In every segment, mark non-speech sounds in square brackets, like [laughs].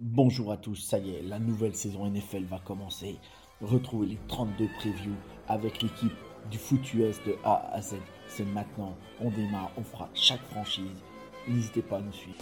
Bonjour à tous, ça y est, la nouvelle saison NFL va commencer. Retrouvez les 32 previews avec l'équipe du foot US de A à Z. C'est maintenant, on démarre, on fera chaque franchise. N'hésitez pas à nous suivre.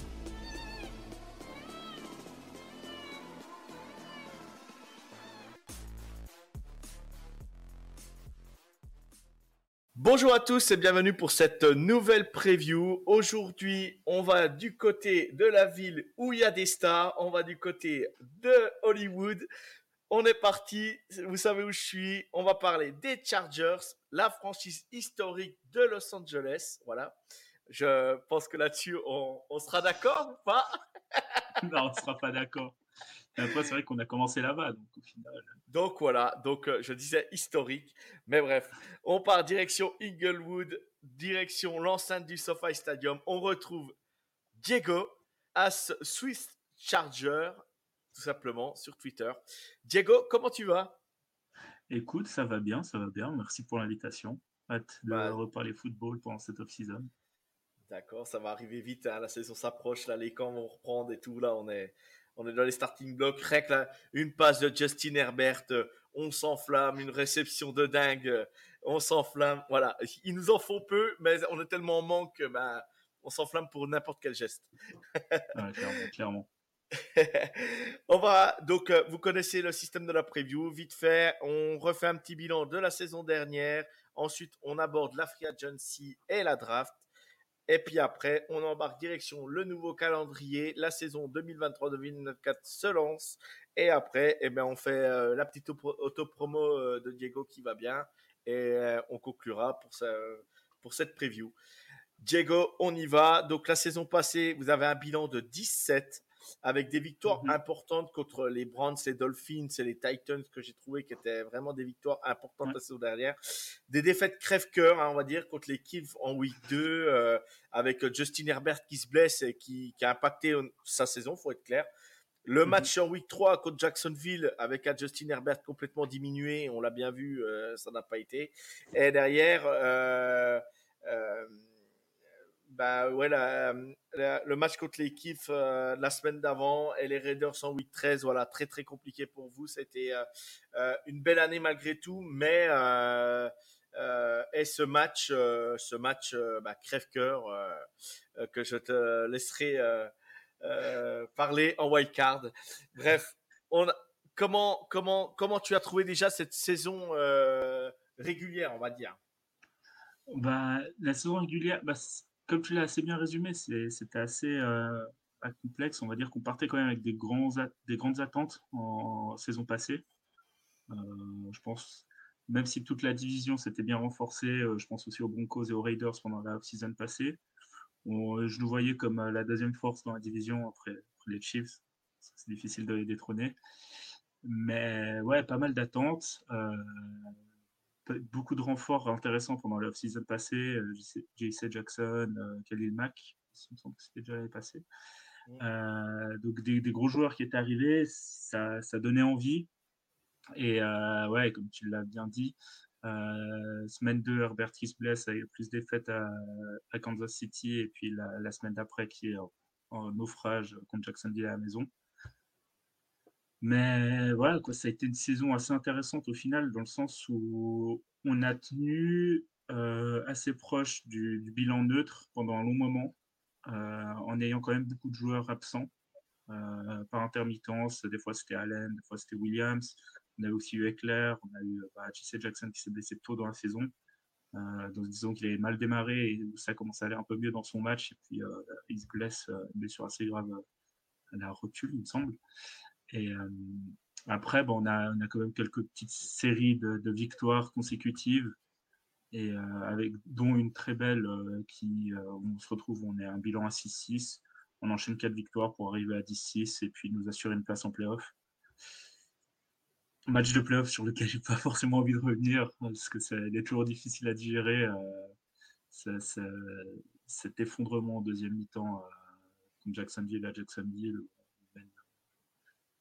Bonjour à tous et bienvenue pour cette nouvelle preview. Aujourd'hui, on va du côté de la ville où il y a des stars, on va du côté de Hollywood. On est parti, vous savez où je suis. On va parler des Chargers, la franchise historique de Los Angeles. Voilà. Je pense que là-dessus, on, on sera d'accord ou pas? [laughs] Non, on ne sera pas d'accord. Après, c'est vrai qu'on a commencé là-bas, donc au final. Donc voilà, donc euh, je disais historique, mais bref, on part direction Inglewood, direction l'enceinte du SoFi Stadium. On retrouve Diego, as Swiss Charger, tout simplement, sur Twitter. Diego, comment tu vas? Écoute, ça va bien, ça va bien. Merci pour l'invitation. Hâte de Bah. reparler football pendant cette off-season. D'accord, ça va arriver vite, hein, la saison s'approche, là les camps vont reprendre et tout, là on est, on est dans les starting blocks, là, une passe de Justin Herbert, euh, on s'enflamme, une réception de dingue, euh, on s'enflamme, voilà, ils nous en font peu, mais on est tellement en manque que ben, on s'enflamme pour n'importe quel geste. Ouais, clairement, clairement. [laughs] on va donc, euh, vous connaissez le système de la preview. Vite fait, on refait un petit bilan de la saison dernière. Ensuite, on aborde la free agency et la draft. Et puis après, on embarque direction le nouveau calendrier. La saison 2023-2024 se lance. Et après, eh ben, on fait euh, la petite auto- auto-promo euh, de Diego qui va bien. Et euh, on conclura pour, pour cette preview. Diego, on y va. Donc la saison passée, vous avez un bilan de 17 avec des victoires Mhm. importantes contre les Browns, les Dolphins et les Titans que j'ai trouvé qui étaient vraiment des victoires importantes Ouais. la saison dernière. Des défaites crève-cœur, hein, on va dire, contre les Chiefs en week 2 euh, avec Justin Herbert qui se blesse et qui, qui a impacté euh, sa saison, faut être clair. Le Mhm. match en week 3 contre Jacksonville avec un Justin Herbert complètement diminué, on l'a bien vu, euh, ça n'a pas été. Et derrière, euh, euh, bah ouais, le match contre les Chiefs euh, la semaine d'avant et les Raiders en week 13, voilà, très très compliqué pour vous. C'était euh, euh, une belle année malgré tout, mais et ce match, ce match bah, crève-cœur que je te laisserai parler en wildcard. Bref, comment comment comment tu as trouvé déjà cette saison régulière, on va dire? Bah, la saison régulière, bah, comme tu l'as assez bien résumé, c'était assez euh, pas complexe. On va dire qu'on partait quand même avec des, grandes attentes en saison passée. Euh, je pense, même si toute la division s'était bien renforcée, euh, je pense aussi aux Broncos et aux Raiders pendant la off-season passée. Je nous voyais comme la deuxième force dans la division après, les Chiefs. C'est difficile de les détrôner. Mais ouais, pas mal d'attentes. Beaucoup de renforts intéressants pendant la off-season passée. euh, JC Jackson, euh, Khalil Mack, il me semble que c'était déjà l'année passée. Mm. Euh, donc des, des gros joueurs qui étaient arrivés, ça, ça donnait envie. Et euh, ouais, comme tu l'as bien dit, euh, semaine 2, Herbert qui se blesse, avec plus défaite à, à Kansas City, et puis la, la semaine d'après qui est en, en naufrage contre Jacksonville à la maison. Mais voilà, quoi, ça a été une saison assez intéressante au final, dans le sens où on a tenu euh, assez proche du, bilan neutre pendant un long moment, euh, en ayant quand même beaucoup de joueurs absents, euh, par intermittence. Des fois c'était Allen, des fois c'était Williams. On a aussi eu Eckler, on a eu bah, J.C. Jackson qui s'est blessé tôt dans la saison. Donc disons qu'il avait mal démarré et ça commence à aller un peu mieux dans son match. Et puis il se blesse, une blessure assez grave à la rotule, il me semble. Et euh, après, bon, on, a, quand même quelques petites séries de, victoires consécutives, et euh, avec, dont une très belle euh, qui, on se retrouve, on est un bilan à 6-6. on enchaîne quatre victoires pour arriver à 10-6 et puis nous assurer une place en playoff. Match de playoff sur lequel j'ai pas forcément envie de revenir parce que c'est toujours difficile à digérer. cet effondrement en deuxième mi-temps comme Jacksonville à Jacksonville.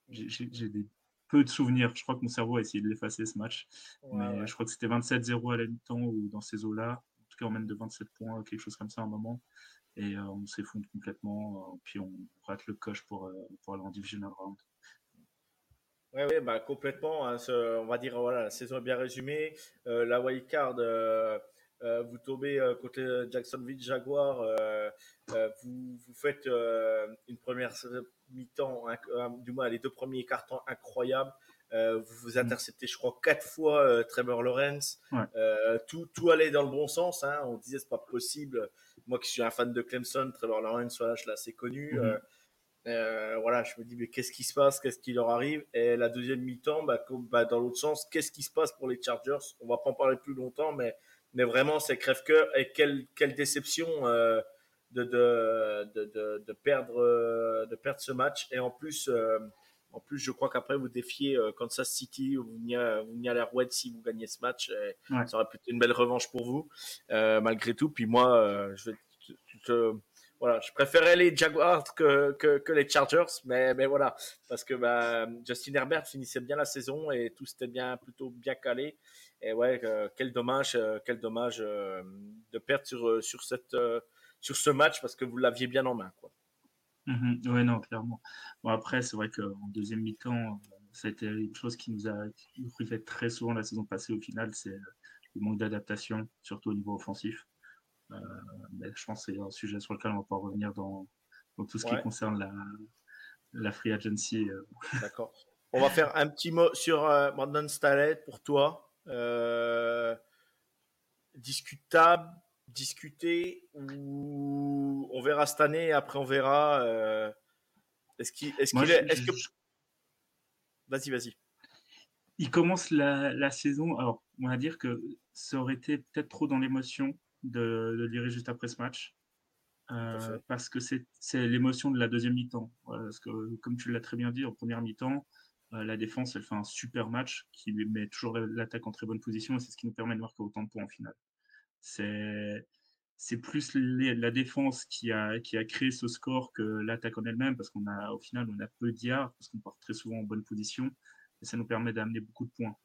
J'ai des peu de souvenirs. Je crois que mon cerveau a essayé de l'effacer ce match. mais je crois que c'était 27-0 à la mi-temps ou dans ces eaux-là. En tout cas, on mène de 27 points, quelque chose comme ça à un moment. Et euh, on s'effondre complètement. Euh, puis on rate le coche pour, euh, pour aller en divisional round. Oui, ouais, bah, complètement. Hein, on va dire, voilà, la saison est bien résumée. la wild card, vous tombez côté Jacksonville Jaguar. vous, vous faites une première mi-temps, du moins les deux premiers cartons incroyables. Euh, vous vous interceptez, je crois, quatre fois euh, Trevor Lawrence. Euh, tout, tout allait dans le bon sens. Hein. On disait c'est pas possible. Moi qui suis un fan de Clemson, Trevor Lawrence, voilà, je l'ai assez connu. Mm-hmm. voilà, je me dis mais qu'est-ce qui se passe, qu'est-ce qui leur arrive? Et la deuxième mi-temps, bah, bah, dans l'autre sens, qu'est-ce qui se passe pour les Chargers? On va pas en parler plus longtemps, mais mais vraiment c'est crève-cœur et quelle quelle déception de, de, de, de, perdre, euh, de perdre ce match. Et en plus, euh, en plus je crois qu'après, vous défiez euh, Kansas City, vous venez, vous à la Red si vous gagnez ce match. Ça aurait pu être une belle revanche pour vous, malgré tout. Puis moi, je, voilà, je préférais les Jaguars que, que, que, les Chargers, mais, mais voilà, parce que bah, Justin Herbert finissait bien la saison et tout s'était bien, plutôt bien calé. Et ouais, quel dommage, quel dommage de perdre sur, sur cette, sur ce match parce que vous l'aviez bien en main. Quoi. Mhm. oui, non, clairement. Bon, après, c'est vrai qu'en deuxième mi-temps, ça a été une chose qui nous a fait très souvent la saison passée au final, c'est le manque d'adaptation, surtout au niveau offensif. Euh, mais je pense que c'est un sujet sur lequel on va pas revenir dans, dans tout ce qui concerne la, la free agency. Euh. D'accord. On va faire un petit mot sur euh, Brandon Stallet pour toi. Euh, discutable, discuter ou on verra cette année après on verra euh, est-ce qu'il est, que vas-y vas-y. Il commence la, la, saison alors on va dire que ça aurait été peut-être trop dans l'émotion de, de lire juste après ce match euh, parce que c'est, c'est l'émotion de la deuxième mi-temps parce que comme tu l'as très bien dit en première mi-temps euh, la défense elle fait un super match qui met toujours l'attaque en très bonne position et c'est ce qui nous permet de marquer autant de points en finale c'est c'est plus la défense qui a, qui a créé ce score que l'attaque en elle-même, parce qu'on a, au final, on a peu d'IA, parce qu'on part très souvent en bonne position, et ça nous permet d'amener beaucoup de points.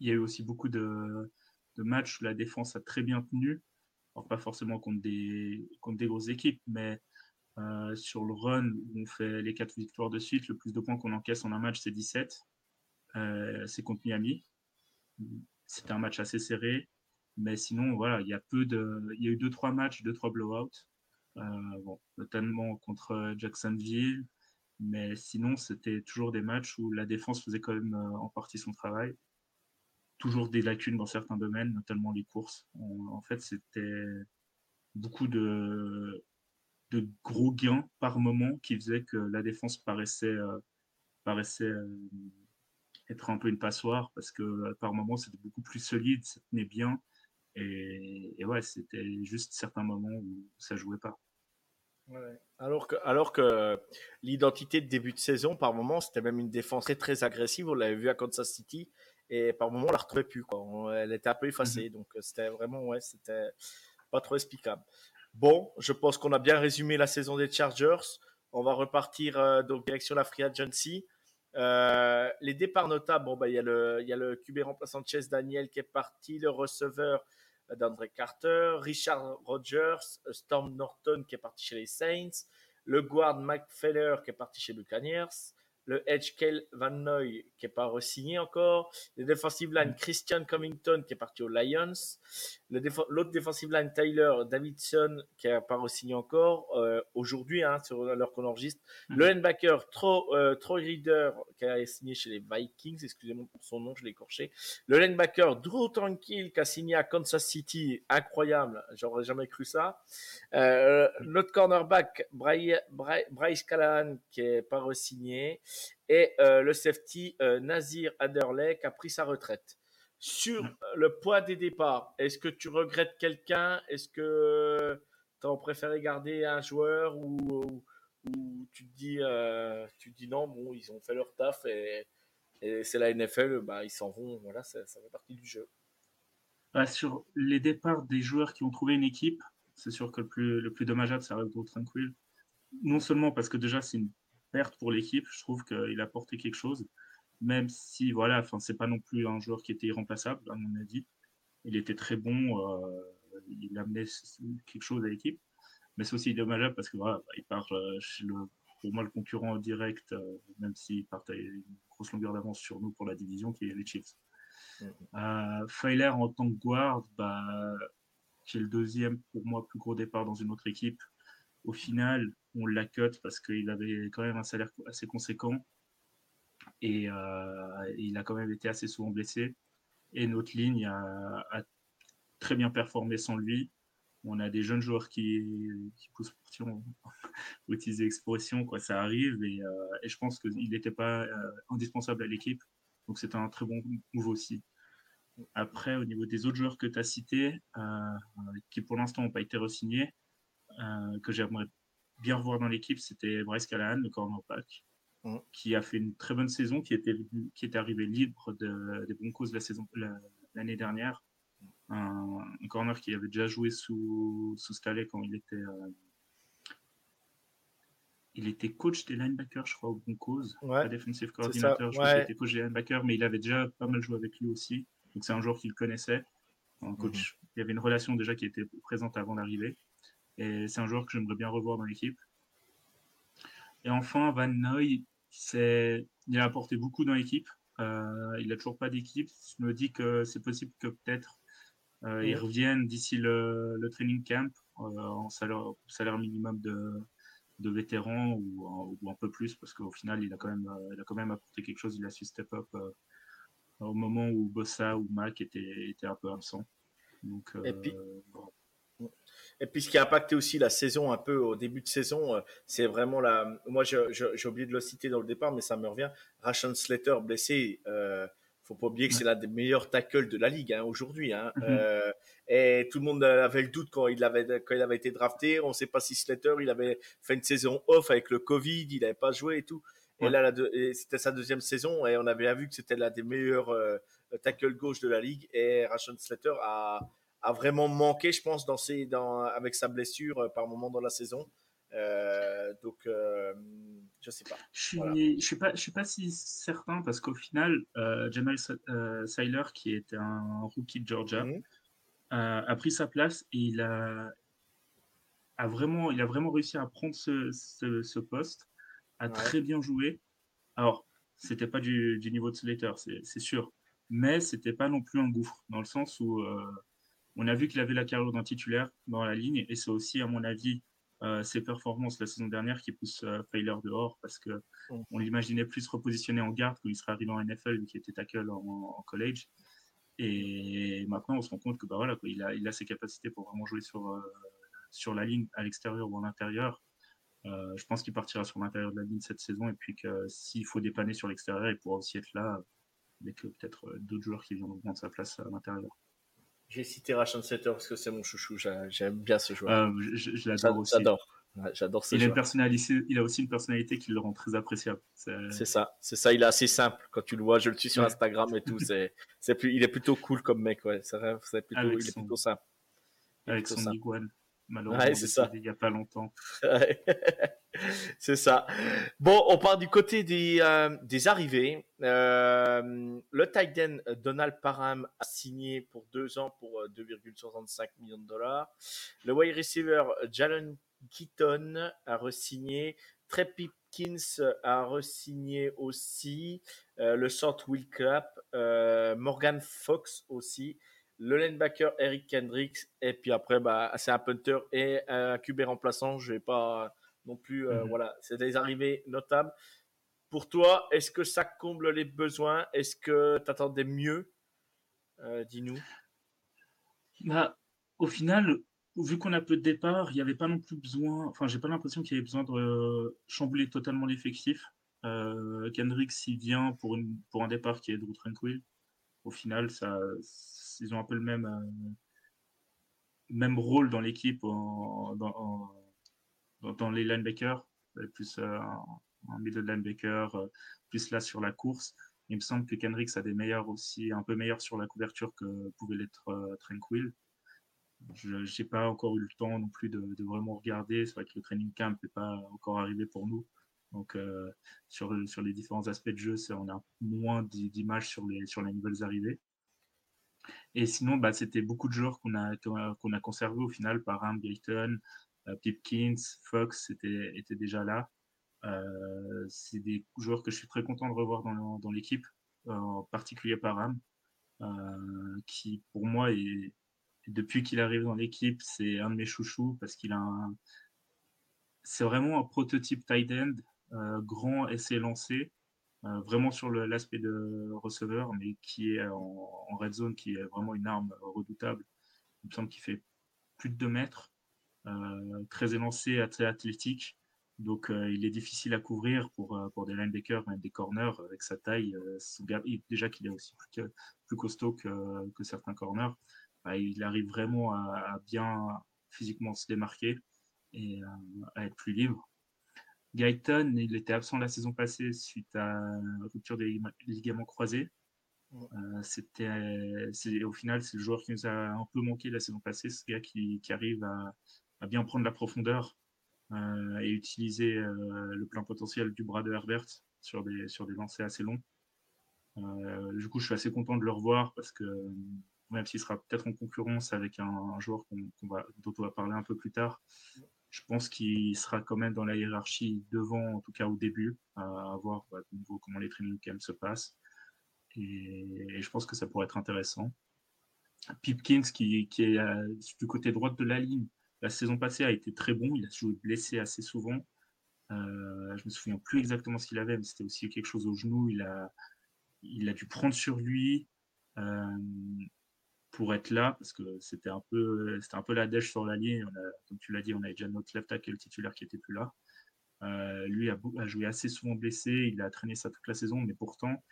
Il y a eu aussi beaucoup de, de matchs où la défense a très bien tenu, alors pas forcément contre des, contre des grosses équipes, mais euh, sur le run où on fait les quatre victoires de suite, le plus de points qu'on encaisse en un match, c'est 17. Euh, c'est contre Miami. C'était un match assez serré. Mais sinon, voilà, il y a peu de, il y a eu deux trois matchs, deux trois blowouts, euh, notamment contre Jacksonville. Mais sinon, c'était toujours des matchs où la défense faisait quand même euh, en partie son travail. Toujours des lacunes dans certains domaines, notamment les courses. en fait, c'était beaucoup de, de gros gains par moment qui faisaient que la défense paraissait, euh, paraissait être un peu une passoire parce que par moment c'était beaucoup plus solide, ça tenait bien et, ouais, c'était juste certains moments où ça jouait pas. Alors que, alors que l'identité de début de saison, par moment, c'était même une défense très, très agressive. On l'avait vu à Kansas City. Et par moment, on la retrouvait plus. Quoi. elle était un peu effacée. Mhm. Donc, c'était vraiment, ouais, c'était pas trop explicable. Bon, je pense qu'on a bien résumé la saison des Chargers. On va repartir euh, donc direction la free agency. Euh, les départs notables, bon, bah, il y a le, il y a le QB remplaçant de Chase Daniel qui est parti, le receveur d'André Carter, Richard Rogers, Storm Norton qui est parti chez les Saints, le guard Mike qui est parti chez Buccaneers, le edge Kel Van Noy qui est pas re-signé encore, le defensive line mm. Christian Covington qui est parti aux Lions, l'autre defensive line Tyler Davidson qui a pas re-signé encore euh, aujourd'hui hein, sur l'heure qu'on enregistre, mm. le linebacker Troy, euh, Troy Reader qui a signé chez les Vikings, excusez-moi pour son nom, je l'ai écorché, le linebacker Drew Tranquil qui a signé à Kansas City, incroyable, j'aurais jamais cru ça, euh, notre cornerback Bryce Callahan qui est pas re-signé et euh, le safety euh, Nazir Aderley qui a pris sa retraite. Sur le poids des départs, est-ce que tu regrettes quelqu'un? Est-ce que tu as préféré garder un joueur ou, tu te dis, euh, tu dis non, bon, ils ont fait leur taf et, c'est la NFL, bah, ils s'en vont, voilà, ça, fait partie du jeu. Bah, sur les départs des joueurs qui ont trouvé une équipe, c'est sûr que le plus, le plus dommageable, ça reste Tranquil. Non seulement parce que déjà, c'est une perte pour l'équipe, je trouve qu'il a apporté quelque chose, même si, voilà, enfin, c'est pas non plus un joueur qui était irremplaçable, à mon avis. Il était très bon, euh, il amenait quelque chose à l'équipe. Mais c'est aussi dommageable parce que voilà, il part euh, chez le, pour moi le concurrent direct, euh, même s'il partait une grosse longueur d'avance sur nous pour la division, qui est les Chiefs. Mm en tant que guard, bah, qui est le deuxième pour moi plus gros départ dans une autre équipe. Au final, on l'a cut parce qu'il avait quand même un salaire assez conséquent et euh, il a quand même été assez souvent blessé. Et notre ligne a, très bien performé sans lui on a des jeunes joueurs qui, poussent [laughs] pour utiliser l'expression, quoi, ça arrive, et, euh, je pense qu'il n'était pas euh, indispensable à l'équipe, donc c'est un très bon move aussi. Après, au niveau des autres joueurs que tu as cités, qui pour l'instant n'ont pas été re-signés, que j'aimerais bien revoir dans l'équipe, c'était Bryce Callahan, le cornerback, mmh. qui a fait une très bonne saison, qui était, qui était arrivé libre de, des Broncos la saison l'année dernière un, corner qui avait déjà joué sous, sous Staley quand il était. Euh, il était coach des linebackers, je crois, au Broncos. Ouais, pas defensive coordinator, je crois qu'il était coach des linebackers, mais il avait déjà pas mal joué avec lui aussi. Donc c'est un joueur qu'il connaissait. Un coach, mhm. Il y avait une relation déjà qui était présente avant d'arriver. Et c'est un joueur que j'aimerais bien revoir dans l'équipe. Et enfin, Van Noy, il a apporté beaucoup dans l'équipe. Euh, il n'a toujours pas d'équipe. Je me dis que c'est possible que peut-être euh, ils reviennent d'ici le, training camp euh, en salaire, salaire minimum de, de vétéran ou, ou, un peu plus parce qu'au final il a quand même il a quand même apporté quelque chose il a su step up au moment où Bossa ou Mac étaient, étaient un peu absents donc et puis Et puis ce qui a impacté aussi la saison un peu au début de saison, c'est vraiment la. Moi j'ai oublié de le citer dans le départ, mais ça me revient. Ration Slater blessé. Euh, faut pas oublier que c'est l'un des meilleurs tackles de la ligue hein, aujourd'hui. Hein. Mhm. Euh, et tout le monde avait le doute quand il avait quand il avait été drafté. On ne sait pas si Slater il avait fait une saison off avec le Covid, il n'avait pas joué et tout. Et là, c'était sa deuxième saison et on avait vu que c'était l'un des meilleurs euh, tackles gauche de la ligue. Et Rashon Slater a, a vraiment manqué, je pense, dans ses, dans, avec sa blessure euh, par moment dans la saison. Euh, donc, euh, je sais pas. Je suis, je suis pas, je suis pas si certain parce qu'au final, euh, Jamal euh, Seiler, qui était un rookie de Georgia, mhm. a pris sa place et il a, a vraiment, il a vraiment réussi à prendre ce, ce, poste, a très bien joué. Alors, c'était pas du, du, niveau de Slater, c'est sûr, mais c'était pas non plus un gouffre dans le sens où on a vu qu'il avait la carrière d'un titulaire dans la ligne et c'est aussi, à mon avis, euh, ses performances la saison dernière qui poussent euh, dehors parce que on l'imaginait plus repositionné en garde quand il serait arrivé en NFL vu qu'il était tackle en, college. Et maintenant, on se rend compte que bah voilà, il, a, il a ses capacités pour vraiment jouer sur, euh, sur la ligne à l'extérieur ou à l'intérieur. je pense qu'il partira sur l'intérieur de la ligne cette saison et puis que s'il faut dépanner sur l'extérieur, il pourra aussi être là avec peut-être d'autres joueurs qui viendront prendre sa place à l'intérieur. J'ai cité Rachel Setter parce que c'est mon chouchou. J'aime bien ce joueur. Euh, je, l'adore aussi. J'adore. J'adore ce il joueur. A une il a aussi une personnalité qui le rend très appréciable. C'est ça. C'est ça. Il est assez simple. Quand tu le vois, je le suis sur Instagram et tout. C'est, plus, il est plutôt cool comme mec. Ouais. C'est, plutôt, il est plutôt simple. Avec son iguane. Malheureusement, c'est ça. il n'y a pas longtemps. [laughs] c'est ça. Bon, on part du côté des, euh, des arrivées. Euh, le tight end euh, Donald Parham a signé pour deux ans pour 2,65 millions de dollars. Le wide receiver Jalen Keaton a re-signé. Trey Pipkins a re-signé aussi. le sort Will Clapp. Morgan Fox aussi le linebacker Eric Kendricks, et puis après, bah, c'est un punter et un QB remplaçant. Je vais pas non plus, euh, mhm. voilà, c'est des arrivées notables. Pour toi, est-ce que ça comble les besoins? Est-ce que tu attendais mieux? Euh, Dis-nous. Bah, au final, vu qu'on a peu de départ, il n'y avait pas non plus besoin, enfin, j'ai pas l'impression qu'il y avait besoin de chambouler totalement l'effectif. Euh, Kendricks, il vient pour, une, pour un départ qui est de tranquille. Au final, ils ont un peu le même, euh, même rôle dans l'équipe dans, dans, les linebackers. plus un middle linebacker, plus là sur la course. Il me semble que Kendricks a des meilleurs aussi, un peu meilleurs sur la couverture que pouvait l'être Tranquil. Je n'ai pas encore eu le temps non plus de, vraiment regarder. C'est vrai que le training camp n'est pas encore arrivé pour nous. Donc, sur, sur les différents aspects de jeu, on a moins d'images sur les, sur les nouvelles arrivées. Et sinon, bah, c'était beaucoup de joueurs qu'on a, qu'on a conservés au final. Parham, Gayton, euh, Pipkins, Fox étaient, déjà là. Euh, c'est des joueurs que je suis très content de revoir dans, l'équipe, en particulier Parham, euh, qui pour moi, depuis qu'il arrive dans l'équipe, c'est un de mes chouchous parce qu'il a un. C'est vraiment un prototype tight end, grand essai lancé, euh, vraiment sur l'aspect de receveur, mais qui est en, red zone, qui est vraiment une arme redoutable. Il me semble qu'il fait plus de 2 mètres, euh, très élancé, très athlétique. Donc euh, il est difficile à couvrir pour, pour des linebackers, même des corners, avec sa taille. déjà qu'il est aussi plus, plus costaud que, que, certains corners. Bah, il arrive vraiment à, bien physiquement se démarquer et à être plus libre. Guyton, il était absent la saison passée suite à une rupture des ligaments croisés. Euh, c'était, au final, c'est le joueur qui nous a un peu manqué la saison passée, ce gars qui, arrive à, bien prendre la profondeur euh, et utiliser euh, le plein potentiel du bras de Herbert sur des, sur des lancers assez longs. du coup, je suis assez content de le revoir parce que même s'il sera peut-être en concurrence avec un, joueur va, dont on va parler un peu plus tard, je pense qu'il sera quand même dans la hiérarchie devant, en tout cas au début, à voir bah, comment les training camps se passent. Et, je pense que ça pourrait être intéressant. Pipkins, qui, est euh, du côté droit de la ligne, la saison passée a été très bon. Il a joué blessé assez souvent. Euh, je me souviens plus exactement ce qu'il avait, mais c'était aussi quelque chose au genou. Il a, il a dû prendre sur lui. Euh, pour être là, parce que c'était un peu, c'était un peu la dèche sur la ligne. comme tu l'as dit, on avait déjà notre left tackle titulaire qui était plus là. Euh, lui a, joué assez souvent blessé, il a traîné ça toute la saison, mais pourtant,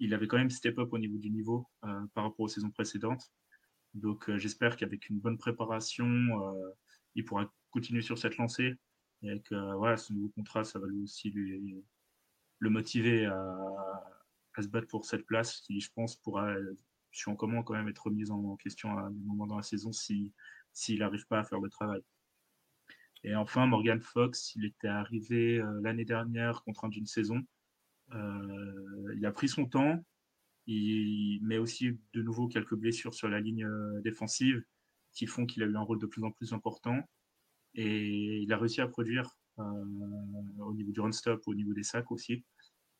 il avait quand même step up au niveau du niveau euh, par rapport aux saisons précédentes. Donc euh, j'espère qu'avec une bonne préparation, il pourra continuer sur cette lancée. Et que voilà, ce nouveau contrat, ça va lui aussi le motiver à, se battre pour cette place qui, je pense, pourra en comment quand même être remis en question à un moment dans la saison s'il si, n'arrive pas à faire le travail. Et enfin, Morgan Fox, il était arrivé euh, l'année dernière, contraint d'une saison. Euh, il a pris son temps, il met aussi de nouveau quelques blessures sur la ligne euh, défensive qui font qu'il a eu un rôle de plus en plus important. Et il a réussi à produire au niveau du run-stop, au niveau des sacs aussi.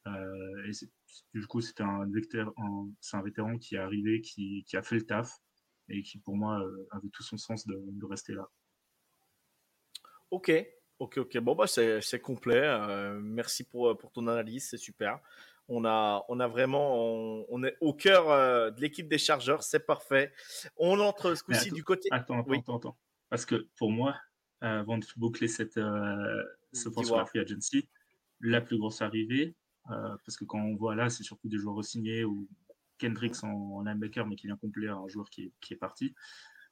Euh, et du coup, c'est un, un, un, vétéran qui est arrivé, qui, qui, a fait le taf et qui, pour moi, euh, avait tout son sens de, de rester là. Ok, ok, ok. Bon, bah, c'est complet. Euh, merci pour, pour ton analyse, c'est super. On a, on a vraiment, on, est au cœur de l'équipe des chargeurs, c'est parfait. On entre ce coup-ci du côté. Attends, attends, attends, attends, Parce que pour moi, avant de boucler cette, ce point sur la free agency, la plus grosse arrivée, parce que quand on voit là, c'est surtout des joueurs signés ou Kendricks en, linebacker, mais qui vient compléter un joueur qui est, qui est, parti.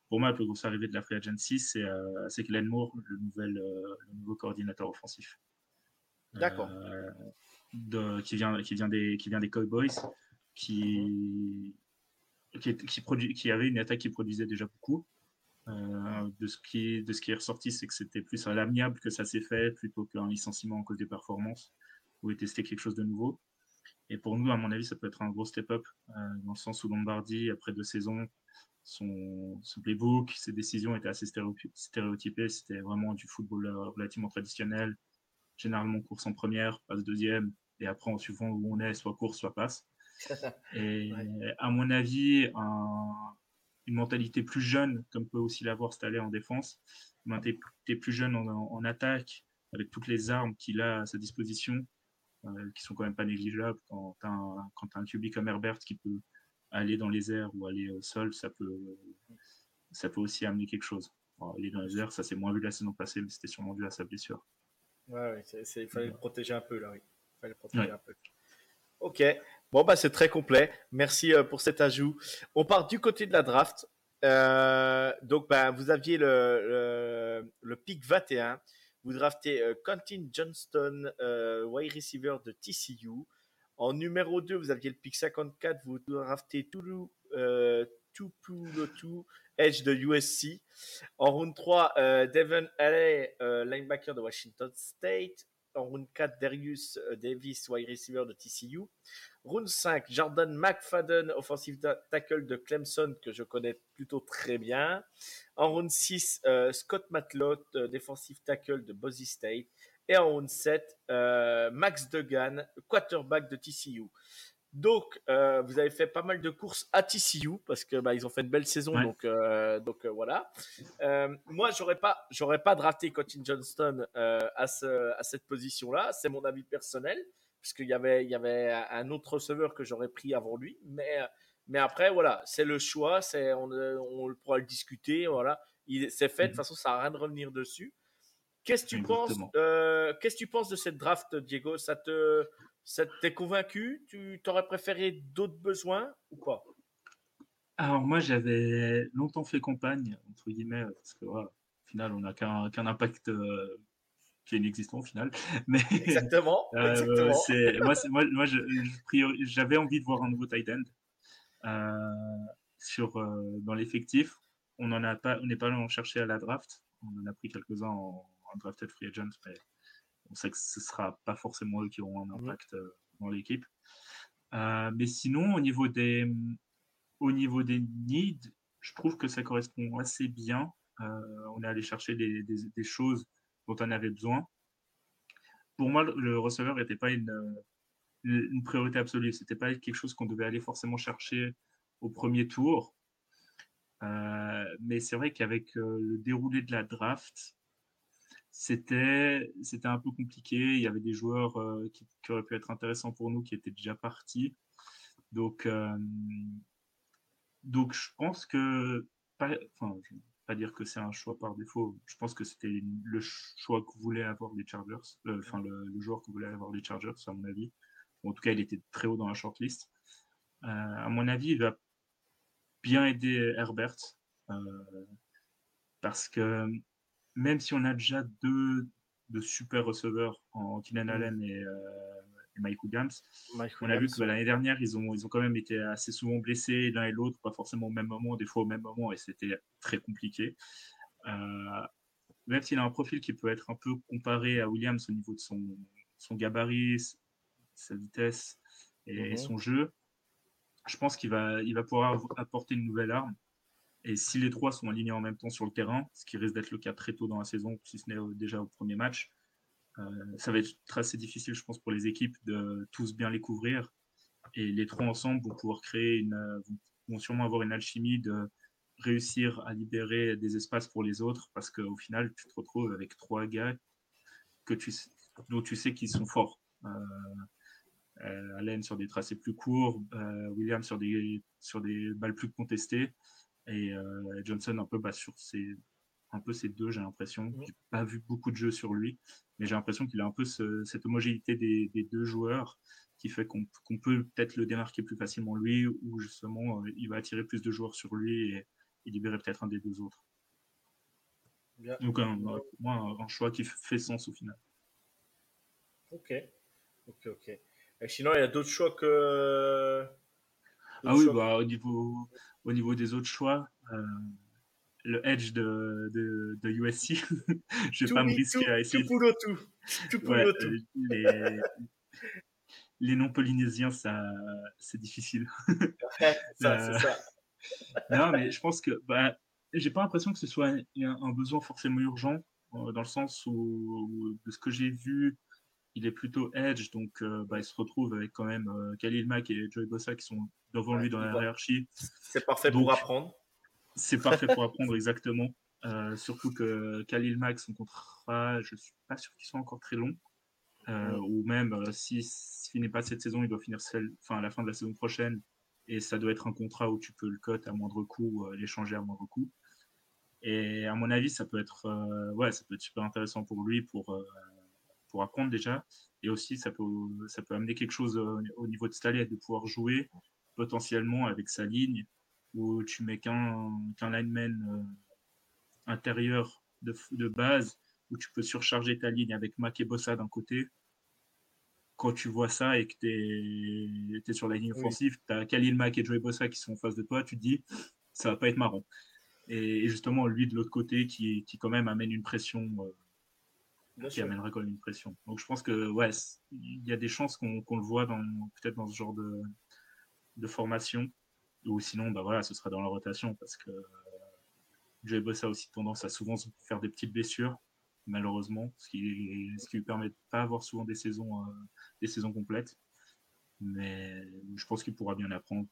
Pour moi, la plus grosse arrivée de la free agency, c'est euh, Glenn Moore, le, nouvel, euh, le nouveau coordinateur offensif. D'accord. Euh, qui, vient, qui, vient des, qui vient des Cowboys, qui, qui, qui, produit, qui avait une attaque qui produisait déjà beaucoup. Euh, de, ce qui, de ce qui est ressorti, c'est que c'était plus à l'amiable que ça s'est fait plutôt qu'un licenciement en cause des performances tester quelque chose de nouveau. Et pour nous, à mon avis, ça peut être un gros step-up, euh, dans le sens où Lombardi, après deux saisons, son, son playbook, ses décisions étaient assez stéréotypées. C'était vraiment du football euh, relativement traditionnel. Généralement, course en première, passe deuxième, et après, en suivant où on est, soit course, soit passe. [laughs] Et à mon avis, une mentalité plus jeune, comme peut aussi l'avoir Stalé en défense, une mentalité plus jeune en, en attaque, avec toutes les armes qu'il a à sa disposition, qui sont quand même pas négligeables. Quand tu as, un QB comme Herbert qui peut aller dans les airs ou aller au sol, ça peut, ça peut aussi amener quelque chose. aller dans les airs, ça s'est moins vu la saison passée, mais c'était sûrement dû à sa blessure. Ouais, il fallait le protéger un peu là, oui. Il fallait le protéger un peu. Ok, bon bah c'est très complet. Merci euh, pour cet ajout. On part du côté de la draft. Euh, donc bah, vous aviez le, le, le pic 21 vous draftez Quentin Johnston, wide receiver de TCU. En numéro 2, vous aviez le pick 54, vous draftez Tulu, Tupulotu, edge de USC. En round 3, Devon Alley, linebacker de Washington State. En round 4, Darius Davis, wide receiver de TCU. Round 5, Jordan McFadden, offensive tackle de Clemson, que je connais plutôt très bien. En round 6, euh, Scott Matlott, euh, defensive tackle de Boise State. Et en round 7, euh, Max Degan, quarterback de TCU. Donc, vous avez fait pas mal de courses à TCU parce que bah, ils ont fait une belle saison. Donc, donc voilà. moi, j'aurais pas, j'aurais pas drafté Cotton Johnston à, ce, à cette position-là. C'est mon avis personnel puisqu'il y avait, il y avait un autre receveur que j'aurais pris avant lui. Mais, mais après, voilà, c'est le choix, c'est, on, on pourra le discuter, voilà. Il, c'est fait, de toute mhm. façon, ça n'a rien de revenir dessus. Qu'est-ce que tu penses euh, Qu'est-ce que tu penses de cette draft, Diego? Ça te, ça t'est convaincu? Tu t'aurais préféré d'autres besoins ou pas? Alors moi, j'avais longtemps fait campagne entre guillemets parce que au final, on n'a qu'un, impact euh, qui est inexistant au final. [laughs] Mais exactement. Euh, c'est, moi, moi, moi j'avais envie de voir un nouveau tight end euh, sur dans l'effectif. On a pas, on n'est pas allé en chercher à la draft. On en a pris quelques-uns en, en drafted free agent, mais on sait que ce sera pas forcément eux qui auront un mhm. impact dans l'équipe. mais sinon, au niveau des, au niveau des needs, je trouve que ça correspond assez bien. on est allé chercher des, des, des choses dont on avait besoin. Pour moi, le receveur n'était pas une, une priorité absolue. C'était pas quelque chose qu'on devait aller forcément chercher au premier tour. Euh, mais c'est vrai qu'avec euh, le déroulé de la draft, c'était c'était un peu compliqué. Il y avait des joueurs euh, qui, auraient pu être intéressants pour nous qui étaient déjà partis. Donc donc je pense que enfin, pas dire que c'est un choix par défaut. Je pense que c'était le choix que voulaient avoir les Chargers, euh, enfin le, joueur que voulaient avoir les Chargers, à mon avis. en tout cas, il était très haut dans la shortlist. Euh, à mon avis, il va bien aider Herbert euh, parce que même si on a déjà deux de super receveurs en Keenan Allen et Mike Williams. on a vu que l'année dernière, ils ont, ils ont quand même été assez souvent blessés l'un et l'autre, pas forcément au même moment, des fois au même moment, et c'était très compliqué. Euh, même s'il a un profil qui peut être un peu comparé à Williams au niveau de son, son gabarit, sa vitesse et, mhm. son jeu, je pense qu'il va, il va pouvoir apporter une nouvelle arme. Et si les trois sont alignés en même temps sur le terrain, ce qui risque d'être le cas très tôt dans la saison, si ce n'est déjà au premier match, euh, ça va être assez difficile, je pense, pour les équipes de tous bien les couvrir. Et les trois ensemble vont pouvoir créer une, euh, vont sûrement avoir une alchimie de réussir à libérer des espaces pour les autres parce qu'au final, tu te retrouves avec trois gars que tu, dont tu sais qu'ils sont forts. Euh, euh, Allen sur des tracés plus courts, euh, William sur des, sur des balles plus contestées et euh, Johnson un peu bah, sur ses, un peu ces deux, j'ai l'impression. J'ai pas vu beaucoup de jeux sur lui, mais j'ai l'impression qu'il a un peu cette homogénéité des, deux joueurs qui fait qu'on peut peut-être le démarquer plus facilement lui, ou justement euh, il va attirer plus de joueurs sur lui et, libérer peut-être un des deux autres. Donc un, moi, un choix qui fait sens au final. Ok, ok, ok. Et sinon, il y a d'autres choix que. Ah oui, bah, au, niveau, au niveau des autres choix, euh, le edge de, de, de USC. [laughs] je vais pas me risquer à essayer. Tout tout. Tout ouais, euh, les, les noms polynésiens, ça, c'est difficile. [laughs] ça, ça. non, mais je pense que bah, j'ai pas l'impression que ce soit un, un besoin forcément urgent, euh, dans le sens où, de ce que j'ai vu, il est plutôt edge, donc euh, bah, il se retrouve avec quand même Khalil Mack et Joey Bossa qui sont devant lui dans la hiérarchie. C'est parfait pour apprendre. C'est parfait pour [laughs] apprendre exactement. Euh, surtout que Khalil Mack, son contrat, je suis pas sûr qu'il soit encore très long. Euh, ou même euh, s'il si, finit pas cette saison, il doit finir celle, enfin, à la fin de la saison prochaine. Et ça doit être un contrat où tu peux le cut à moindre coût, l'échanger à moindre coût. Et à mon avis, ça peut être, ouais, ça peut être super intéressant pour lui pour, pour apprendre déjà. Et aussi, ça peut, ça peut amener quelque chose au niveau de Staley, de pouvoir jouer potentiellement avec sa ligne où tu mets qu'un lineman euh, intérieur de, de, base où tu peux surcharger ta ligne avec Mac et Bossa d'un côté. Quand tu vois ça et que tu es, sur la ligne offensive, tu as Khalil Mack et Joey Bossa qui sont en face de toi, tu te dis, ça va pas être marrant. Et, justement, lui de l'autre côté, qui, qui, quand même amène une pression, euh, qui amènerait quand même une pression. Donc je pense que, ouais, il y a des chances qu'on le voit peut-être dans ce genre de, de formation. Ou sinon, bah voilà, ce sera dans la rotation parce que Joey Bossa a aussi tendance à souvent se faire des petites blessures, malheureusement, ce qui, ce qui lui permet de pas avoir souvent des saisons, euh, des saisons complètes. Mais je pense qu'il pourra bien apprendre.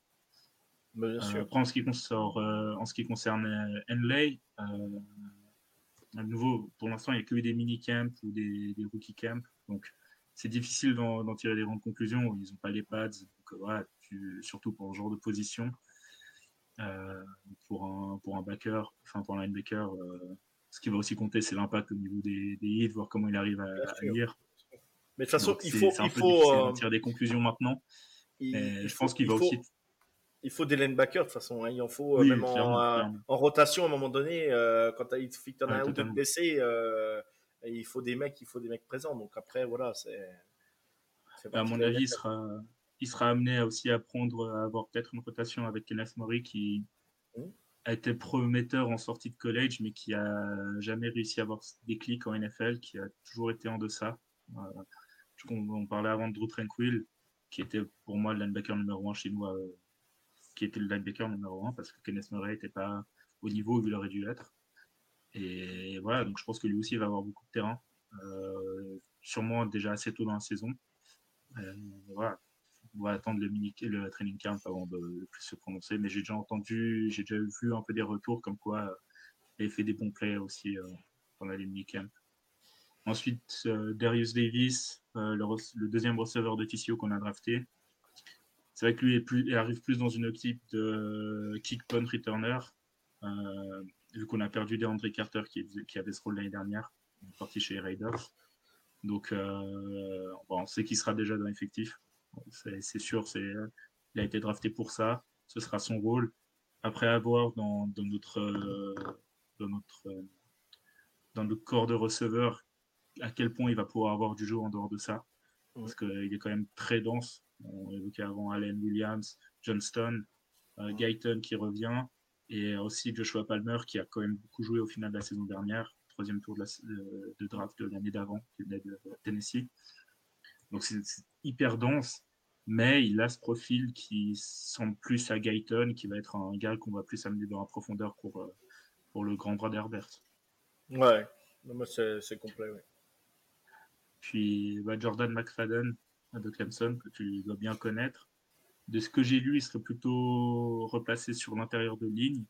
Euh, après, en ce qui, concerne, euh, en ce qui concerne Henley, à nouveau, pour l'instant, il n'y a que des mini-camps ou des, des rookie camps. Donc, c'est difficile d'en tirer des grandes conclusions. Ils n'ont pas les pads. Donc, voilà, surtout pour le genre de position. Euh, pour, un, pour un backer, enfin pour un linebacker, euh, ce qui va aussi compter, c'est l'impact au niveau des, des hits, voir comment il arrive à, lire. Mais de toute façon, il faut. il faut euh, tirer des conclusions maintenant. je pense qu'il va aussi. Il faut des linebackers de toute façon. Hein. Il en faut même en, rotation à un moment donné. quand tu as, un ou deux blessés, il faut des mecs, il faut des mecs présents. Donc après, voilà, c'est. À mon avis, il sera, il sera amené aussi à prendre, à avoir peut-être une rotation avec Kenneth Murray qui a été prometteur en sortie de college, mais qui a jamais réussi à avoir des clics en NFL, qui a toujours été en deçà. Euh, on, parlait avant de Drew Tranquil, qui était pour moi le linebacker numéro un chinois, euh, qui était le linebacker numéro un parce que Kenneth Murray n'était pas au niveau où il aurait dû être. Et voilà, donc je pense que lui aussi va avoir beaucoup de terrain, euh, sûrement déjà assez tôt dans la saison. voilà, on va attendre le, mini, le training camp avant de, plus se prononcer. Mais j'ai déjà entendu, j'ai déjà vu un peu des retours comme quoi euh, il avait fait des bons plays aussi euh, pendant les mini-camps. Ensuite, euh, Darius Davis, le, deuxième receveur de TCO qu'on a drafté. C'est vrai que lui est plus, il arrive plus dans une optique de kick punt returner, vu qu'on a perdu DeAndre Carter qui, qui avait ce rôle l'année dernière, parti chez Raiders. Donc, on sait qu'il sera déjà dans l'effectif. C'est sûr, il a été drafté pour ça. Ce sera son rôle. Après avoir dans, notre, dans, notre, dans notre corps de receveur à quel point il va pouvoir avoir du jeu en dehors de ça. Parce qu'il est quand même très dense. On évoquait avant Allen Williams, Johnston, euh, Guyton qui revient, et aussi Joshua Palmer qui a quand même beaucoup joué au final de la saison dernière, troisième tour de, de draft de l'année d'avant, qui venait de Tennessee. Donc c'est hyper dense, mais il a ce profil qui semble plus à Guyton, qui va être un gars qu'on va plus amener dans la profondeur pour, euh, pour le grand bras d'Herbert. Ouais, c'est complet, oui. Puis bah, Jordan McFadden de Clemson, que tu dois bien connaître. De ce que j'ai lu, il serait plutôt replacé sur l'intérieur de ligne.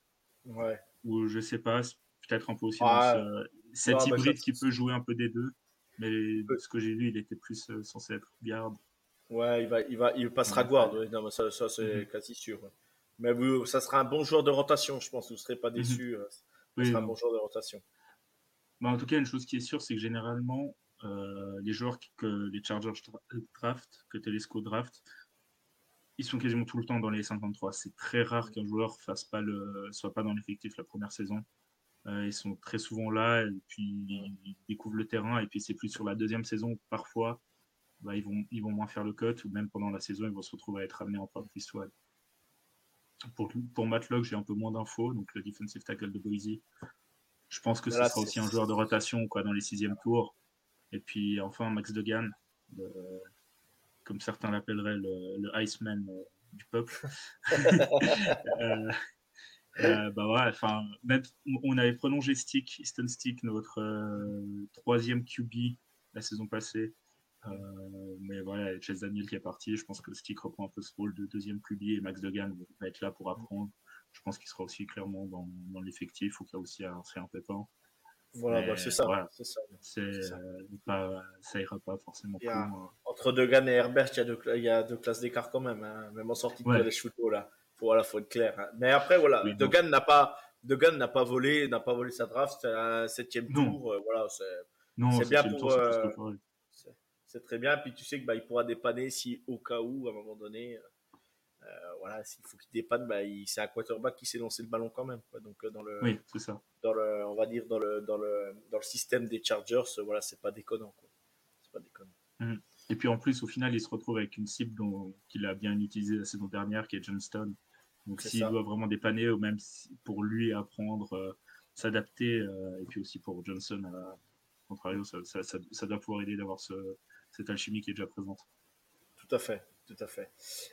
Ouais. Ou je sais pas, peut-être un peu aussi ah, dans cet bah, hybride qui peut jouer un peu des deux. Mais de ce que j'ai lu, il était plus euh, censé être garde. Ouais, il, va, il, va, il passera guard. non, ça, ça c'est mhm. quasi sûr. Mais vous, ça sera un bon joueur de rotation, je pense. Vous ne serez pas mhm. déçu. Mm sera un bon joueur de rotation. Bah, en tout cas, une chose qui est sûre, c'est que généralement, euh, les joueurs que les Chargers draft, que Telesco draft, ils sont quasiment tout le temps dans les 53. C'est très rare qu'un joueur fasse pas le, soit pas dans l'effectif la première saison. Euh, ils sont très souvent là et puis ils découvrent le terrain et puis c'est plus sur la deuxième saison parfois bah, ils, vont, ils vont moins faire le cut ou même pendant la saison ils vont se retrouver à être amenés en practice squad. Pour, pour Matlock j'ai un peu moins d'infos donc le defensive tackle de Boise je pense que ce sera aussi un joueur de rotation quoi, dans les sixièmes tours et puis enfin Max Degan comme certains l'appelleraient le, le Iceman euh, du peuple [laughs] euh, euh, bah ouais, enfin, on avait prolongé Stick, Easton Stick, notre troisième QB la saison passée. Mais voilà, Chase Daniel qui est parti, je pense que Stick reprend un peu ce rôle de deuxième QB et Max Degan va être là pour apprendre. Je pense qu'il sera aussi clairement dans, dans l'effectif, ou qu'il y a aussi un, un pépin. Voilà, bah, c'est ça. Voilà, c'est ça. Pas, ça ira pas forcément. Hein. Entre Degan et Herbert, il y a deux, il y a deux classes d'écart quand même, hein, même en sortie de ouais. college là voilà, faut être clair. Hein. Mais après, voilà, oui, Degan n'a pas, Degan n'a pas volé, n'a pas volé sa draft, c'est un septième tour, euh, voilà, c'est bien pour, euh, c'est très bien. Puis tu sais que bah, il pourra dépanner si au cas où, à un moment donné, voilà, s'il faut qu'il dépanne, bah, c'est un quarterback qui s'est lancé le ballon quand même. Quoi. Donc dans le, oui, c'est ça. Dans le, on va dire dans le dans le dans le système des Chargers, voilà, c'est pas déconnant. Quoi. C'est pas déconnant. Mhm. Et puis en plus, au final, il se retrouve avec une cible qu'il a bien utilisée la saison dernière, qui est Johnston. Donc s'il doit vraiment dépanner, ou même pour lui apprendre, euh, s'adapter, euh, et puis aussi pour Johnson, à contrario, ça, ça, ça, doit pouvoir aider d'avoir ce, cette alchimie qui est déjà présente. Tout à fait, tout à fait.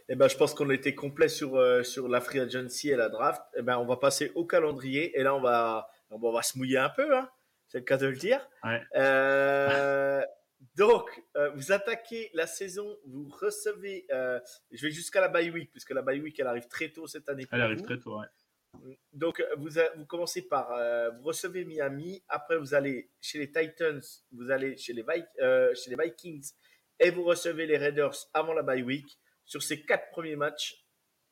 Eh ben, je pense qu'on a été complet sur, euh, sur la free agency et la draft. Eh ben, on va passer au calendrier, et là, on va, on va se mouiller un peu, hein. c'est le cas de le dire. Ouais. Donc, euh, vous attaquez la saison, vous recevez, euh, je vais jusqu'à la bye week, puisque la bye week, elle arrive très tôt cette année. Elle arrive très tôt, ouais. Donc, vous, vous commencez par, euh, vous recevez Miami, après vous allez chez les Titans, vous allez chez les, chez les Vikings, et vous recevez les Raiders avant la bye week. Sur ces quatre premiers matchs,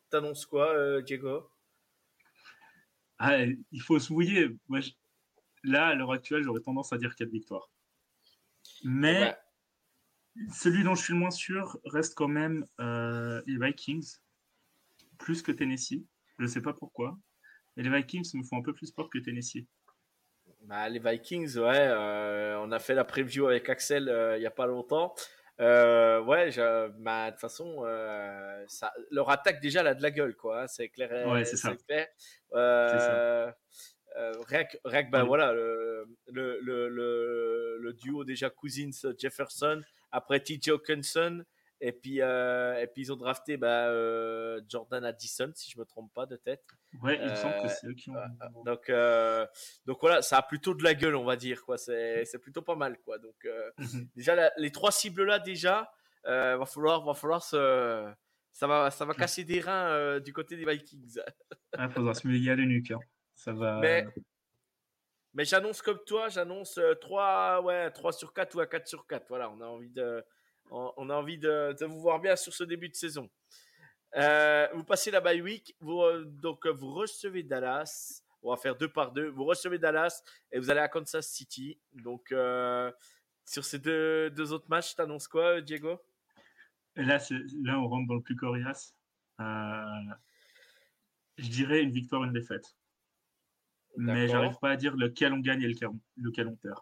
t'annonces quoi, Diego? Ah, Il faut se mouiller. Moi, Là, à l'heure actuelle, j'aurais tendance à dire quatre victoires. Mais celui dont je suis le moins sûr reste quand même euh, les Vikings, plus que Tennessee. Je ne sais pas pourquoi. Mais les Vikings me font un peu plus peur que Tennessee. Bah, les Vikings, ouais, euh, on a fait la preview avec Axel euh, il n'y a pas longtemps. Ouais, bah, de toute façon, ça, leur attaque déjà elle a de la gueule, quoi. Hein, c'est clair. Ouais, c'est ça. Clair. Euh, ben voilà, le, le, le, le, duo déjà Cousins Jefferson, après TJ Hawkinson, et puis, euh, et puis ils ont drafté bah, euh, Jordan Addison, si je me trompe pas de tête. Ouais, il me semble que c'est eux qui ont. Donc, donc voilà, ça a plutôt de la gueule, on va dire. quoi. C'est plutôt pas mal. quoi. Donc [laughs] mhm. déjà, les trois cibles là, déjà, va falloir, va falloir se. Ça va, ça va casser des reins du côté des Vikings. Il [laughs] faudra se mouiller à nuque. Hein. Ça va. Mais, mais j'annonce comme toi, j'annonce 3, euh, ouais, 3 sur 4 ou à 4 sur 4. Voilà, on a envie de, on, a envie de, de, vous voir bien sur ce début de saison. Euh, vous passez la bye week, vous, euh, donc vous recevez Dallas. On va faire deux par deux. Vous recevez Dallas et vous allez à Kansas City. Donc, sur ces deux, deux autres matchs, t'annonces quoi, Diego? Là, là, on rentre dans le plus coriace. je dirais une victoire, une défaite mais j'arrive pas à dire lequel on gagne et lequel on, perd.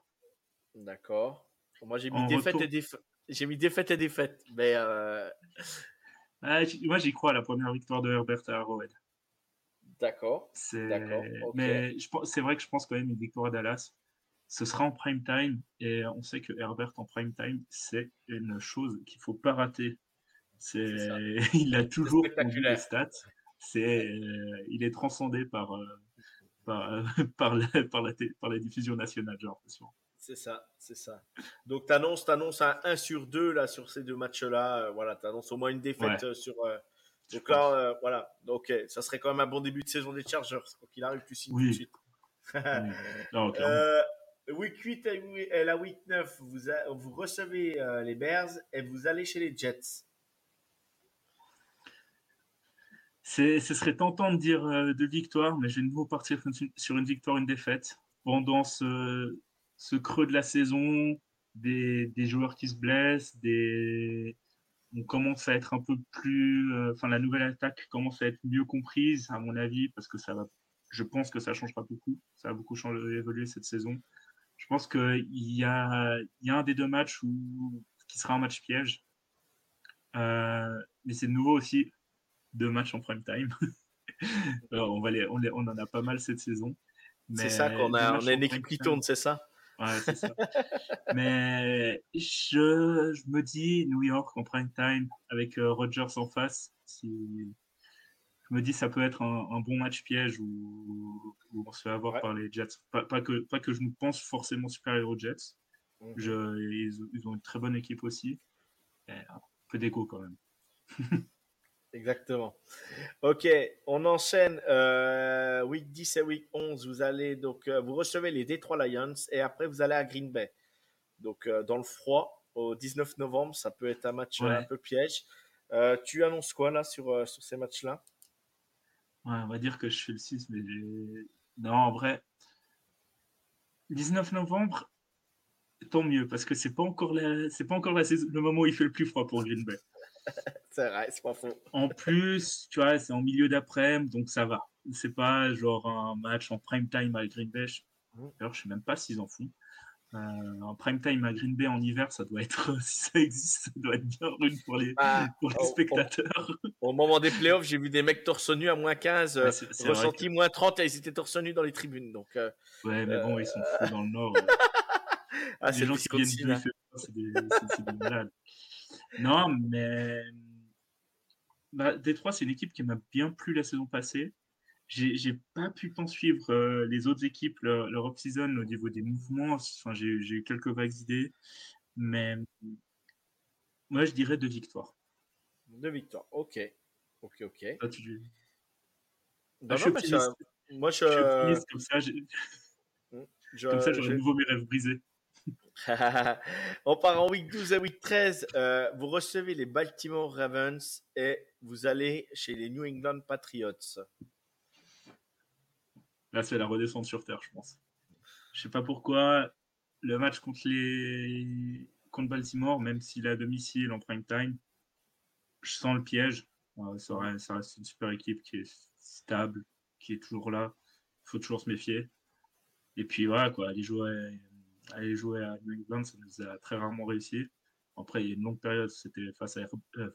D'accord. Moi, j'ai mis, défaite et j'ai mis défaite et défaite. Mais euh, ah, moi, j'y crois, la première victoire de Herbert à Arrowhead. D'accord. Mais c'est vrai que je pense quand même une victoire à Dallas. Ce sera en prime time et on sait que Herbert en prime time, c'est une chose qu'il faut pas rater. C'est, [laughs] il a toujours des stats. C'est, il est transcendé par, euh, par, [laughs] par, la, par, la, par la diffusion nationale, l'impression. C'est ça, c'est ça. Donc, tu annonces, annonces, un 1 sur 2 là, sur ces deux matchs-là. Euh, voilà, tu annonces au moins une défaite euh, sur. Euh, donc là, voilà. Donc, ça serait quand même un bon début de saison des Chargers. Quoi qu'il arrive, tu signes tout de suite. [laughs] week 8 et la week 9, vous, vous recevez les Bears et vous allez chez les Jets. ce serait tentant de dire euh, de victoire, mais je vais de nouveau partir sur une victoire, une défaite. Pendant ce, creux de la saison, des, joueurs qui se blessent, des... on commence à être un peu plus. Euh, enfin, la nouvelle attaque commence à être mieux comprise, à mon avis, parce que ça va. Je pense que ça changera beaucoup. Ça va beaucoup changer, évoluer cette saison. Je pense qu'il y a, y a un des deux matchs où, qui sera un match piège. Euh, mais c'est nouveau aussi deux matchs en prime time. [laughs] on, va les, on, on, en a pas mal cette saison. C'est ça qu'on a, on a une équipe qui tourne, c'est ça? Ouais, c'est ça. mais je, je, me dis New York en prime time avec euh, Rodgers en face. Si, je me dis ça peut être un, bon match piège où, on se fait avoir par les Jets. Pas, pas, que, pas que je nous pense forcément supérieur aux Jets. Je, ils, ils, ont une très bonne équipe aussi. un peu d'écho quand même. [laughs] Exactement. Ok, on enchaîne euh, week 10 et week 11. Vous allez donc euh, vous recevez les Detroit Lions et après vous allez à Green Bay. Donc euh, dans le froid au 19 novembre, ça peut être un match un peu piège. tu annonces quoi là sur, sur ces matchs-là? Ouais, On va dire que je fais le 6, mais non, en vrai, 19 novembre, tant mieux parce que c'est pas encore la, c'est pas encore la le moment où il fait le plus froid pour Green Bay. [laughs] c'est vrai, c'est pas faux. En plus, tu vois, c'est en milieu d'après-midi, donc ça va. C'est pas genre un match en prime time à Green Bay. Mmh. D'ailleurs, je sais même pas s'ils en font. Euh, en prime time à Green Bay en hiver, ça doit être, [laughs] si ça existe, ça doit être bien rude pour les, bah, pour les spectateurs. [laughs] Au, moment des playoffs, j'ai vu des mecs torse nu à moins 15, euh, ressenti moins 30 et ils étaient torse nu dans les tribunes. Donc, euh, ouais, mais bon, ils sont fous dans le nord. ah, les gens qui viennent du c'est des, des malades. Non, mais bah, Détroit, c'est une équipe qui m'a bien plu la saison passée j'ai pas pu tant suivre euh, les autres équipes leur, off-season au niveau des mouvements. Enfin, j'ai eu quelques vagues idées, mais moi je dirais deux victoires. Deux victoires, ok. Ok, ok. Ah, tu... Bah, je suis Moi je. je comme ça, je... ça j'aurai nouveau mes rêves brisés. [laughs] On part en week 12 à week 13. Euh, vous recevez les Baltimore Ravens et vous allez chez les New England Patriots. Là, c'est la redescente sur terre, je pense. Je sais pas pourquoi. Le match contre les contre Baltimore, même s'il est à domicile en prime time, je sens le piège. ça, reste, une super équipe qui est stable, qui est toujours là. Il faut toujours se méfier. Et puis voilà, quoi, aller jouer, aller jouer à New England, ça nous a très rarement réussi. Après, il y a une longue période, c'était face à, euh,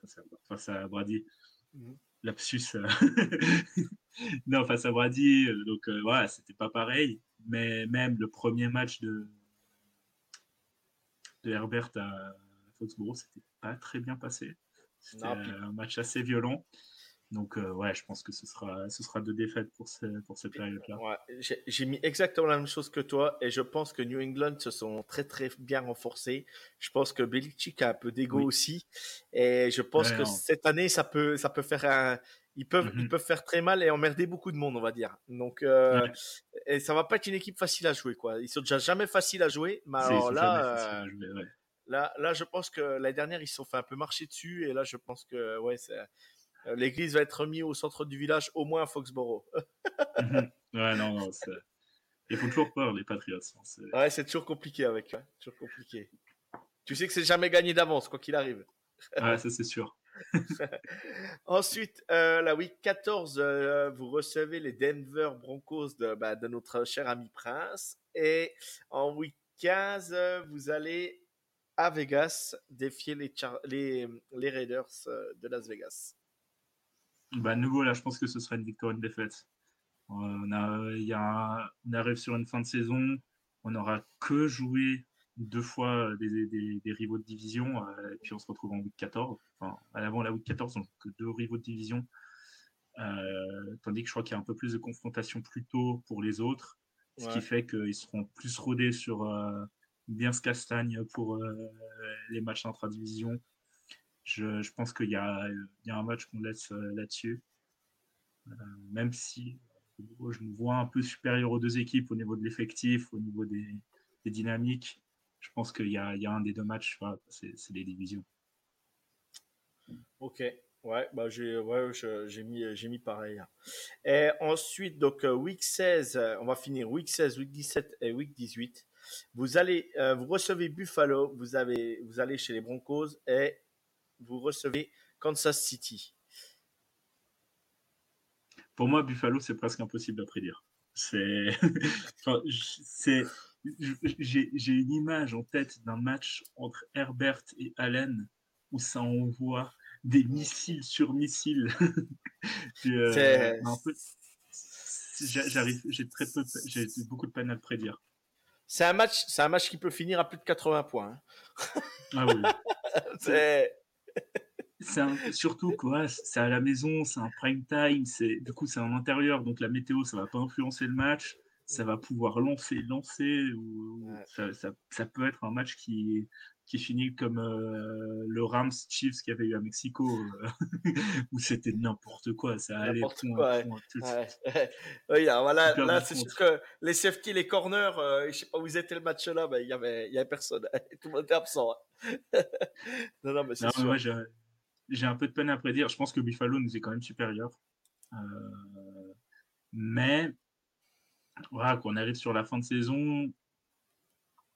face à, Brady. Mhm lapsus. Euh, [laughs] non, face à Brady. Euh, donc euh, voilà, c'était pas pareil. Mais même le premier match de, de Herbert à Foxborough, c'était pas très bien passé. C'était un match assez violent. Donc, ouais, je pense que ce sera, ce sera deux défaites pour, pour cette période-là. Ouais, j'ai mis exactement la même chose que toi et je pense que New England se sont très très bien renforcés. Je pense que Belichick a un peu d'ego aussi et je pense que cette année ça peut, ça peut faire un, ils peuvent, ils mhm. peuvent faire très mal et emmerder beaucoup de monde, on va dire. Donc, euh, et ça va pas être une équipe facile à jouer, quoi. Ils sont déjà jamais faciles à jouer, mais alors là, euh, là, là, je pense que l'année dernière ils se sont fait un peu marcher dessus et là, je pense que ouais, c'est euh, l'église va être remise au centre du village, au moins à Foxborough. [laughs] [laughs] Ouais, non, non, il faut toujours peur, les Patriots. Hein, ouais, c'est toujours compliqué avec, hein, toujours compliqué. Tu sais que c'est jamais gagné d'avance, quoi qu'il arrive. ouais, ça c'est sûr. [laughs] Ensuite, euh, la week 14, euh, vous recevez les Denver Broncos de, bah, de, notre cher ami Prince. Et en week 15, vous allez à Vegas défier les, les, les Raiders de Las Vegas. Bah, nouveau, là, je pense que ce sera une victoire, une défaite. Euh, on, a, y a, on arrive sur une fin de saison, on n'aura que joué deux fois des, des, des rivaux de division, euh, et puis on se retrouve en week 14. Enfin, avant la week 14, on que deux rivaux de division. Euh, tandis que je crois qu'il y a un peu plus de confrontation plus tôt pour les autres, ce qui fait qu'ils seront plus rodés sur bien ce castagne pour les matchs intra-division je, je pense qu'il y, y, a un match qu'on laisse euh, là-dessus. Euh, même si je me vois un peu supérieur aux deux équipes au niveau de l'effectif, au niveau des, des, dynamiques. Je pense qu'il y, y, a un des deux matchs, c'est les divisions. Ok, ouais, bah j'ai ouais, mis, mis pareil. Et ensuite, donc euh, week 16, on va finir week 16, week 17 et week 18. Vous allez, vous recevez Buffalo, vous, avez, vous allez chez les Broncos et vous recevez Kansas City Pour moi, Buffalo, c'est presque impossible à prédire. C'est, [laughs] c'est, j'ai une image en tête d'un match entre Herbert et Allen où ça envoie des missiles sur missiles. [laughs] Euh, j'arrive, j'ai très peu, j'ai beaucoup de peine à le prédire. C'est un match, c'est un match qui peut finir à plus de 80 points. Hein. Ah oui. [laughs] c'est surtout quoi, c'est à la maison, c'est un prime time, c'est du coup c'est en intérieur, donc la météo ça va pas influencer le match, ça va pouvoir lancer, lancer, ou, ça, ça, peut être un match qui qui finit comme euh, le Rams Chiefs qu'il y avait eu à Mexico, euh, [laughs] où c'était n'importe quoi, ça allait point, quoi, [laughs] oui, voilà, là c'est sûr que les safety, les corners, euh, je sais pas où ils étaient le match là, mais il y avait, il y avait personne, [laughs] tout le monde était absent. Hein. non, non, mais c'est sûr j'ai un peu de peine à prédire. Je pense que Buffalo nous est quand même supérieur. Euh, mais voilà, quand on arrive sur la fin de saison,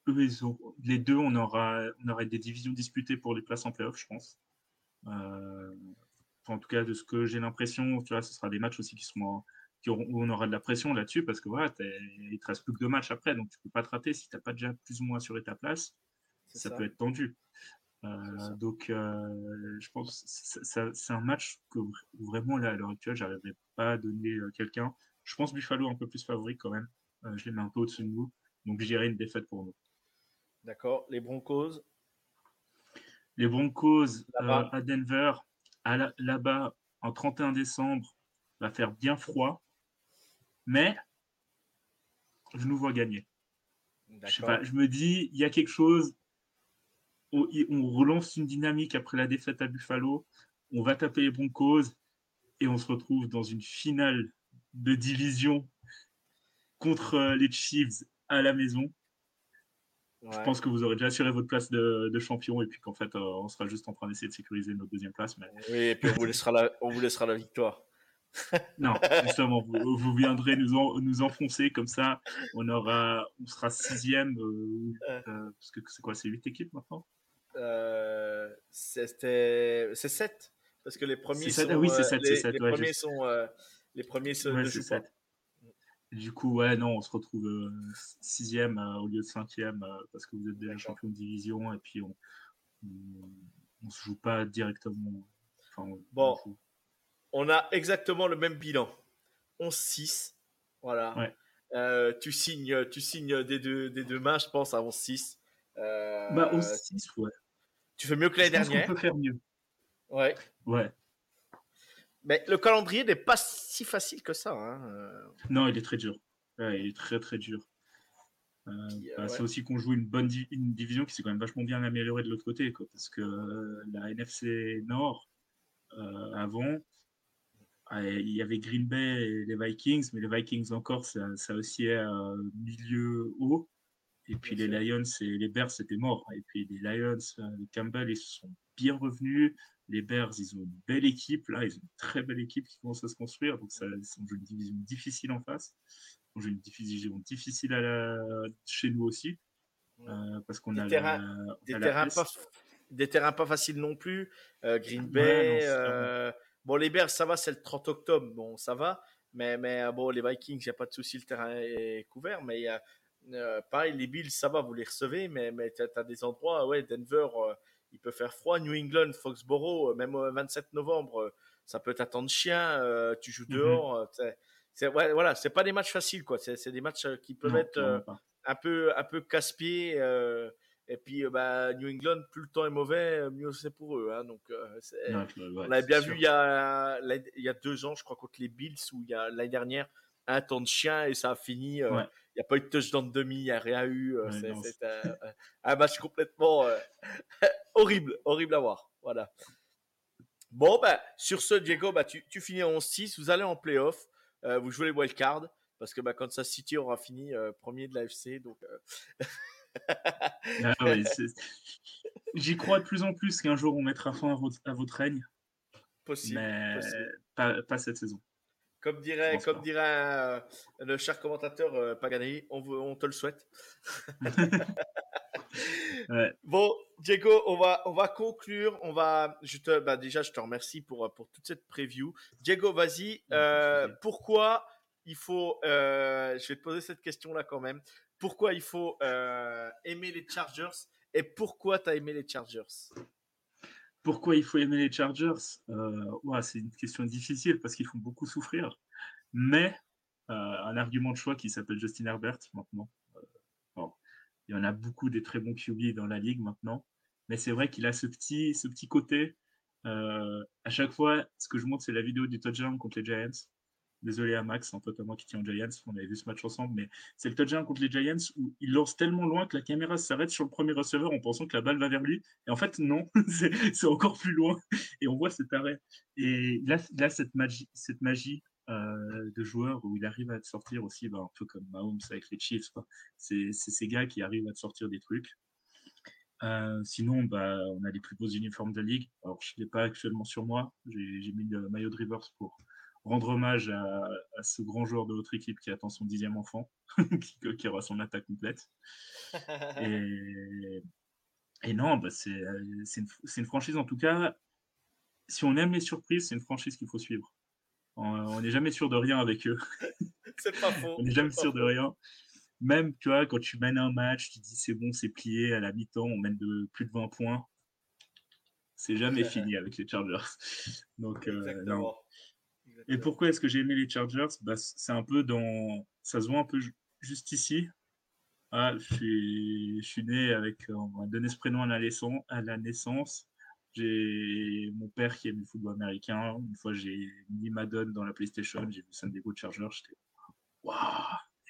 eux, les deux, on aura, on aura des divisions disputées pour les places en playoff, je pense. en tout cas, de ce que j'ai l'impression, tu vois, ce sera des matchs aussi qui seront qui où on aura de la pression là-dessus parce que voilà, il te reste plus que deux matchs après, donc tu peux pas te rater si tu n'as pas déjà plus ou moins assuré ta place. Ça, peut être tendu. donc, je pense que c'est un match que vraiment, là, à l'heure actuelle, j'arriverai pas à donner quelqu'un. Je pense Buffalo un peu plus favori quand même. je les mets un peu au-dessus de nous. Donc, je dirais une défaite pour nous. D'accord. Les Broncos? Les Broncos à Denver, là-bas, en 31 décembre, va faire bien froid. Mais je nous vois gagner. Je, je me dis, il y a quelque chose. On, on, relance une dynamique après la défaite à Buffalo. On va taper les Broncos et on se retrouve dans une finale de division contre euh, les Chiefs à la maison. Je pense que vous aurez déjà assuré votre place de, champion et puis qu'en fait, euh, on sera juste en train d'essayer de sécuriser notre deuxième place. Mais... Oui, et puis on vous laissera la, on vous laissera la victoire. [laughs] non, justement, vous, viendrez nous, nous enfoncer comme ça. On, aura, on sera sixième. Euh, euh, parce que c'est quoi C'est huit équipes maintenant? C'est sept. Parce que les premiers sont. oui, c'est sept. Les, les, premiers sont. Les premiers sont. Ouais, du coup, ouais, non, on se retrouve euh, sixième euh, au lieu de cinquième euh, parce que vous êtes déjà champion de division et puis on, on, se joue pas directement. bon, on, a exactement le même bilan. 11-6. Voilà. tu signes, tu signes des deux, des deux mains, je pense, à 11-6. bah, 11-6, ouais. Tu fais mieux que l'année dernière. On peut faire mieux. Ouais. Ouais. Mais le calendrier n'est pas si facile que ça. Hein. Euh. Non, il est très dur. il est très très dur. Euh, bah, c'est aussi qu'on joue une bonne une division qui s'est quand même vachement bien améliorée de l'autre côté, quoi, parce que euh, la NFC Nord avant, il y avait Green Bay et les Vikings, mais les Vikings encore, ça, ça oscillait à milieu haut. Et puis les Lions et les Bears, c'était mort. Et puis les Lions, les Campbell, ils sont bien revenus. Les Bears, ils ont une belle équipe. Là, ils ont une très belle équipe qui commence à se construire. Donc, ça, joue une division difficile en face. On joue une division difficile à chez nous aussi. Euh, parce qu'on a des, terrains, pas, des terrains pas faciles non plus. Euh, Green Bay. Euh, bon, les Bears, ça va, c'est le 30 octobre. Bon, ça va. Mais, mais bon, les Vikings, il n'y a pas de souci, le terrain est couvert. Mais il y a, pareil, les Bills, ça va, vous les recevez. Mais, mais tu as, des endroits, ouais, Denver il peut faire froid. New England, Foxborough, euh, même au 27 novembre, euh, ça peut être de chien. Euh, tu joues mhm. dehors. c'est ouais, voilà, c'est pas des matchs faciles, quoi. C'est des matchs qui peuvent être un peu, un peu casse-pied. et puis, bah, New England, plus le temps est mauvais, mieux c'est pour eux. Hein. donc, on avait bien vu il y, a, il y a deux ans, je crois, contre les Bills, où il y a l'année dernière, un temps de chien et ça a fini. N'y a pas eu de touchdown de demi, il n'y a rien eu. c'est [laughs] un, match complètement [laughs] horrible, horrible à voir. Voilà. Bon, bah, sur ce, Diego, bah, tu, tu finis en 6, vous allez en playoff, euh, vous jouez les wildcards, parce que bah, Kansas City aura fini euh, premier de l'AFC. Donc, euh. [laughs] ah J'y crois de plus en plus qu'un jour on mettra fin à votre, à votre règne. Possible. Mais Pas, pas, cette saison. Comme dirait, comme dirait le cher commentateur Pagani, on, on te le souhaite. [laughs] Bon, Diego, on va, on va conclure. On va, je te, bah déjà, je te remercie pour, pour toute cette preview. Diego, vas-y. Euh, pourquoi il faut, euh, je vais te poser cette question-là quand même. Pourquoi il faut euh, aimer les Chargers et pourquoi tu as aimé les Chargers? Pourquoi il faut aimer les Chargers ouais, C'est une question difficile parce qu'ils font beaucoup souffrir. Mais un argument de choix qui s'appelle Justin Herbert maintenant il y en a beaucoup des très bons QB dans la ligue maintenant. Mais c'est vrai qu'il a ce petit, ce petit côté. Euh, à chaque fois, ce que je montre, c'est la vidéo du touchdown contre les Giants. Désolé à Max, un pote à moi qui tient aux Giants, on avait vu ce match ensemble, mais c'est le touchdown contre les Giants où il lance tellement loin que la caméra s'arrête sur le premier receveur en pensant que la balle va vers lui. Et en fait, non, [laughs] c'est encore plus loin. Et on voit cet arrêt. Et là, là cette magie, cette magie euh, de joueurs où il arrive à te sortir aussi, bah, un peu comme Mahomes avec les Chiefs. C'est ces gars qui arrivent à te sortir des trucs. Euh, sinon, bah, on a les plus beaux uniformes de la ligue. Alors, je ne l'ai pas actuellement sur moi. J'ai mis le maillot de Rivers pour rendre hommage à, ce grand joueur de notre équipe qui attend son dixième enfant, [laughs] qui, aura son attaque complète. [laughs] Et, et non, bah, c'est une, une, franchise en tout cas si on aime les surprises, c'est une franchise qu'il faut suivre. On n'est jamais sûr de rien avec eux. [laughs] c'est pas faux. on n'est jamais sûr de rien. Même, tu vois, quand tu mènes un match, tu dis c'est bon, c'est plié à la mi-temps, on mène de plus de 20 points. C'est jamais fini avec les Chargers. Donc, euh, non. Et pourquoi est-ce que j'ai aimé les Chargers? Bah, C'est un peu dans. Ça se voit un peu juste ici. Ah, je, suis, né avec. On m'a donné ce prénom à la, naissance. J'ai mon père qui aime le football américain. Une fois, j'ai mis Madden dans la PlayStation. J'ai vu San Diego Chargers. J'étais. Waouh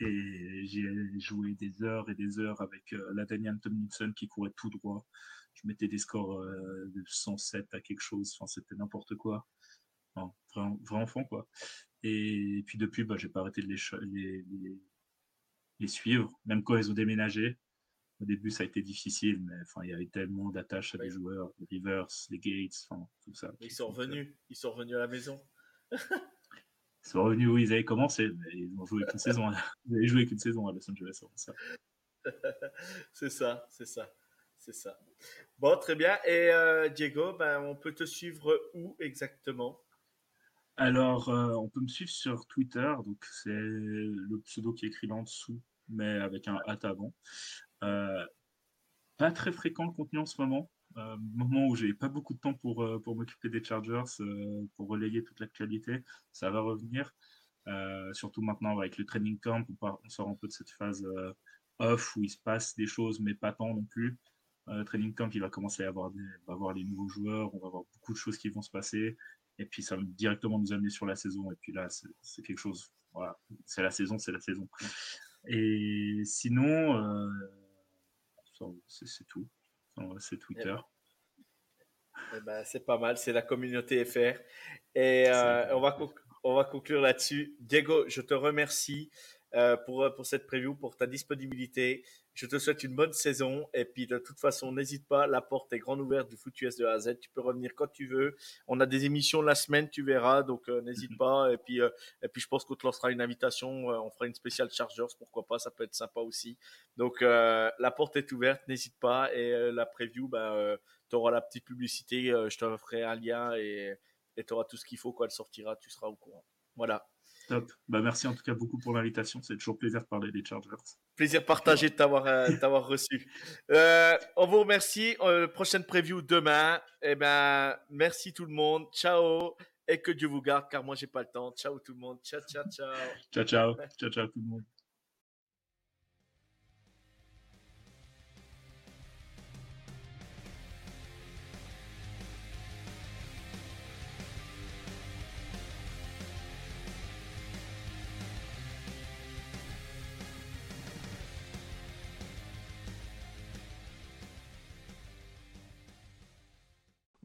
Et j'ai joué des heures et des heures avec euh, la Daniel Tomlinson qui courait tout droit. Je mettais des scores euh, de 107 à quelque chose. Enfin, c'était n'importe quoi vrai, enfant, quoi. Et puis depuis, bah, j'ai pas arrêté de les, les, suivre, même quand ils ont déménagé. Au début, ça a été difficile, mais enfin, il y avait tellement d'attaches à des joueurs, les Rivers, les Gates, enfin, tout ça. Ils sont revenus, ils sont revenus à la maison. [laughs] ils sont revenus où ils avaient commencé, mais ils ont joué qu'une saison. Ils avaient joué qu'une saison à Los Angeles, [laughs] c'est ça, c'est ça, c'est ça. Bon, très bien. Et euh, Diego, ben, on peut te suivre où exactement? Alors, euh, on peut me suivre sur Twitter, donc c'est le pseudo qui est écrit là en dessous, mais avec un hâte avant. Euh, pas très fréquent le contenu en ce moment. Euh, moment où j'ai pas beaucoup de temps pour, euh, m'occuper des Chargers, pour relayer toute l'actualité. Ça va revenir, surtout maintenant avec le training camp, on, sort un peu de cette phase off où il se passe des choses, mais pas tant non plus. training camp, il va commencer à avoir, des, avoir les nouveaux joueurs, on va avoir beaucoup de choses qui vont se passer. Et puis ça va directement nous amener sur la saison. Et puis là, c'est quelque chose. Voilà, c'est la saison, c'est la saison. Et sinon, euh, c'est tout. C'est Twitter. Eh ben, c'est pas mal, c'est la communauté FR. Et euh, on, va on va conclure là-dessus. Diego, je te remercie. Euh, pour, pour cette preview, pour ta disponibilité. Je te souhaite une bonne saison. Et puis, de toute façon, n'hésite pas. La porte est grande ouverte du Foot US de A à Z. Tu peux revenir quand tu veux. On a des émissions la semaine, tu verras. Donc, euh, n'hésite mhm. pas. Et puis, et puis, je pense qu'on te lancera une invitation. on fera une spéciale Chargers. Pourquoi pas? Ça peut être sympa aussi. Donc, la porte est ouverte. N'hésite pas. Et la preview, ben, tu auras la petite publicité. je te ferai un lien et tu auras tout ce qu'il faut. Quand elle sortira, tu seras au courant. Voilà. Top. Bah, merci en tout cas beaucoup pour l'invitation. C'est toujours plaisir de parler des Chargers. Plaisir partagé de t'avoir euh, reçu. Euh, on vous remercie. Euh, prochaine preview demain. Eh ben, merci tout le monde. Ciao. Et que Dieu vous garde, car moi, j'ai pas le temps. Ciao tout le monde. Ciao, ciao, ciao. Ciao, ciao. Ciao, ciao tout le monde.